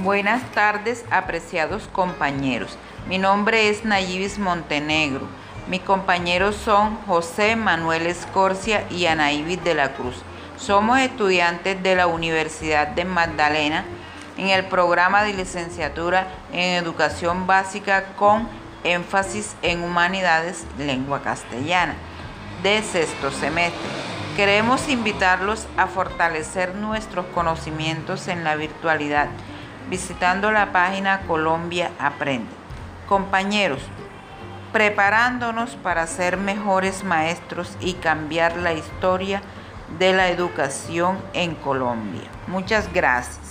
Buenas tardes, apreciados compañeros. Mi nombre es Nayibis Montenegro. Mis compañeros son José Manuel Escorcia y Anaíbis de la Cruz. Somos estudiantes de la Universidad de Magdalena en el programa de licenciatura en Educación Básica con énfasis en Humanidades, Lengua Castellana, de sexto semestre. Queremos invitarlos a fortalecer nuestros conocimientos en la virtualidad visitando la página Colombia Aprende. Compañeros, preparándonos para ser mejores maestros y cambiar la historia de la educación en Colombia. Muchas gracias.